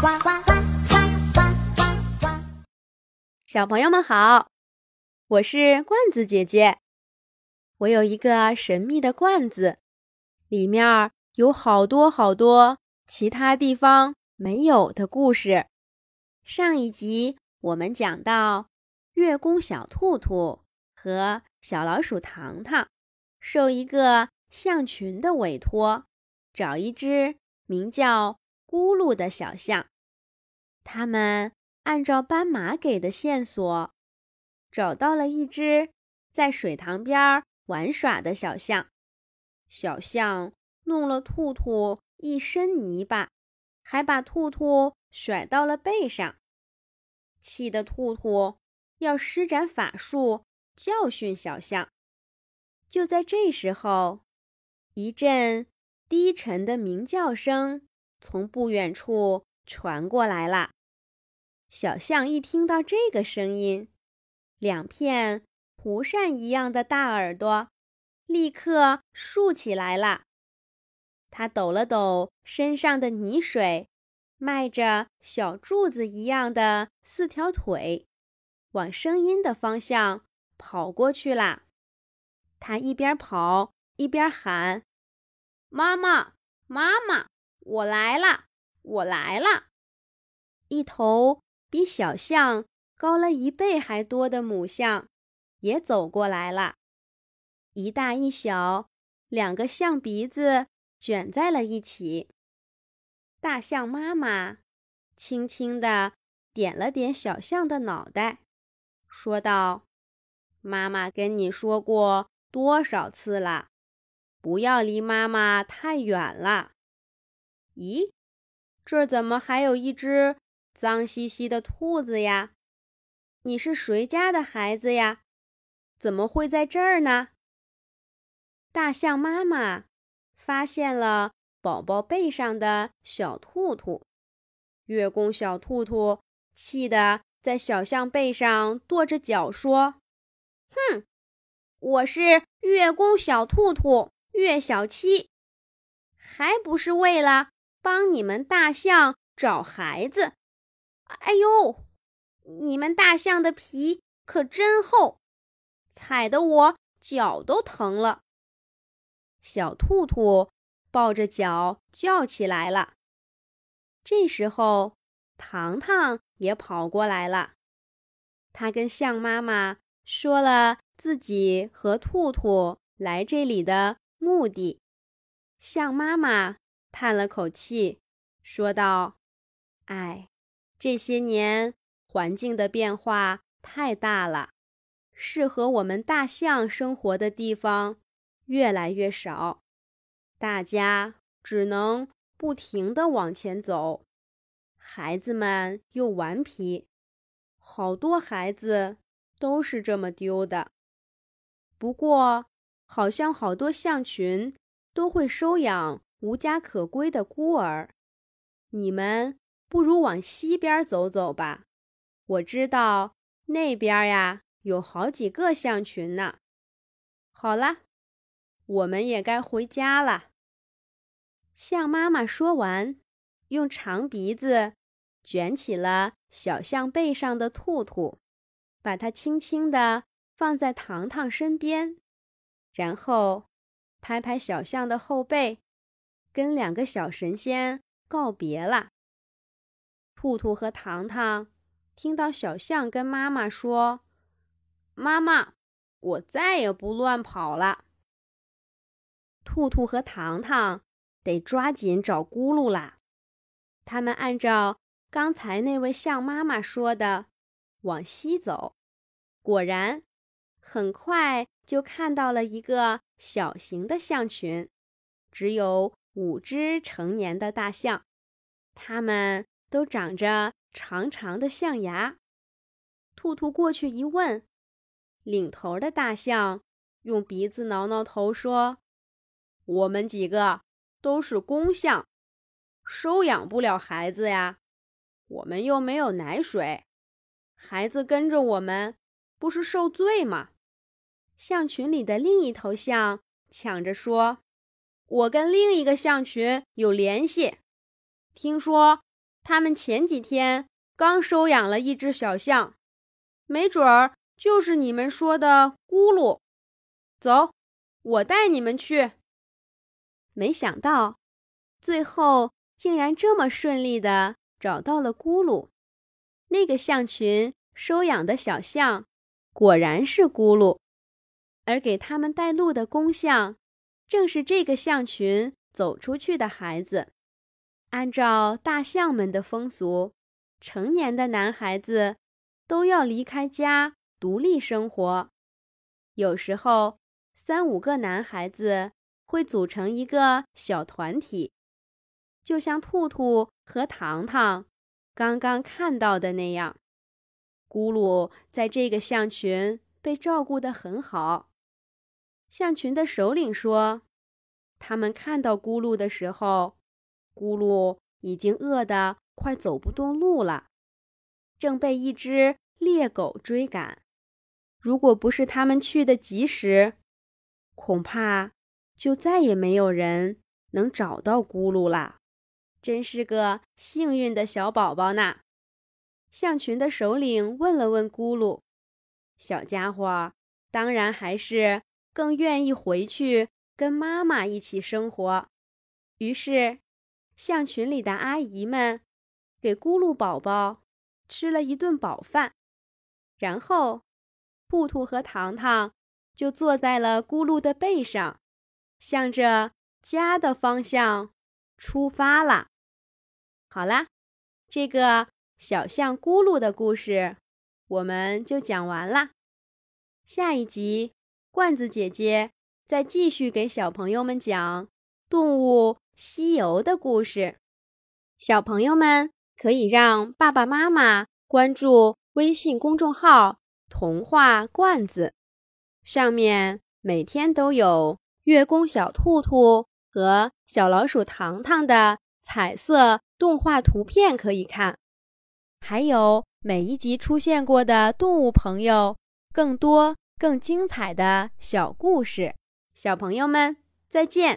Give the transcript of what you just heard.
呱呱呱呱呱呱呱！小朋友们好，我是罐子姐姐。我有一个神秘的罐子，里面有好多好多其他地方没有的故事。上一集我们讲到，月宫小兔兔和小老鼠糖糖受一个象群的委托，找一只名叫咕噜的小象。他们按照斑马给的线索，找到了一只在水塘边玩耍的小象。小象弄了兔兔一身泥巴，还把兔兔甩到了背上，气得兔兔要施展法术教训小象。就在这时候，一阵低沉的鸣叫声从不远处传过来了。小象一听到这个声音，两片蒲扇一样的大耳朵立刻竖起来了。它抖了抖身上的泥水，迈着小柱子一样的四条腿，往声音的方向跑过去啦。他一边跑一边喊：“妈妈，妈妈，我来了，我来了！”一头比小象高了一倍还多的母象也走过来了。一大一小，两个象鼻子卷在了一起。大象妈妈轻轻地点了点小象的脑袋，说道：“妈妈跟你说过。”多少次了？不要离妈妈太远了。咦，这怎么还有一只脏兮兮的兔子呀？你是谁家的孩子呀？怎么会在这儿呢？大象妈妈发现了宝宝背上的小兔兔，月宫小兔兔气得在小象背上跺着脚说：“哼！”我是月宫小兔兔月小七，还不是为了帮你们大象找孩子？哎呦，你们大象的皮可真厚，踩得我脚都疼了。小兔兔抱着脚叫起来了。这时候，糖糖也跑过来了，他跟象妈妈说了。自己和兔兔来这里的目的，象妈妈叹了口气，说道：“哎，这些年环境的变化太大了，适合我们大象生活的地方越来越少，大家只能不停地往前走。孩子们又顽皮，好多孩子都是这么丢的。”不过，好像好多象群都会收养无家可归的孤儿。你们不如往西边走走吧，我知道那边呀有好几个象群呢。好了，我们也该回家了。象妈妈说完，用长鼻子卷起了小象背上的兔兔，把它轻轻地。放在糖糖身边，然后拍拍小象的后背，跟两个小神仙告别了。兔兔和糖糖听到小象跟妈妈说：“妈妈，我再也不乱跑了。”兔兔和糖糖得抓紧找咕噜啦。他们按照刚才那位象妈妈说的往西走，果然。很快就看到了一个小型的象群，只有五只成年的大象，它们都长着长长的象牙。兔兔过去一问，领头的大象用鼻子挠挠头说：“我们几个都是公象，收养不了孩子呀，我们又没有奶水，孩子跟着我们。”不是受罪吗？象群里的另一头象抢着说：“我跟另一个象群有联系，听说他们前几天刚收养了一只小象，没准儿就是你们说的咕噜。走，我带你们去。没想到，最后竟然这么顺利的找到了咕噜。那个象群收养的小象，果然是咕噜，而给他们带路的公象，正是这个象群走出去的孩子。按照大象们的风俗，成年的男孩子都要离开家独立生活。有时候，三五个男孩子会组成一个小团体，就像兔兔和糖糖刚刚看到的那样。咕噜在这个象群被照顾得很好。象群的首领说：“他们看到咕噜的时候，咕噜已经饿得快走不动路了，正被一只猎狗追赶。如果不是他们去的及时，”恐怕就再也没有人能找到咕噜了，真是个幸运的小宝宝呢。象群的首领问了问咕噜，小家伙当然还是更愿意回去跟妈妈一起生活。于是，象群里的阿姨们给咕噜宝宝吃了一顿饱饭，然后，兔兔和糖糖。就坐在了咕噜的背上，向着家的方向出发了。好啦，这个小象咕噜的故事我们就讲完啦。下一集，罐子姐姐再继续给小朋友们讲《动物西游》的故事。小朋友们可以让爸爸妈妈关注微信公众号“童话罐子”。上面每天都有月宫小兔兔和小老鼠糖糖的彩色动画图片可以看，还有每一集出现过的动物朋友，更多更精彩的小故事。小朋友们，再见。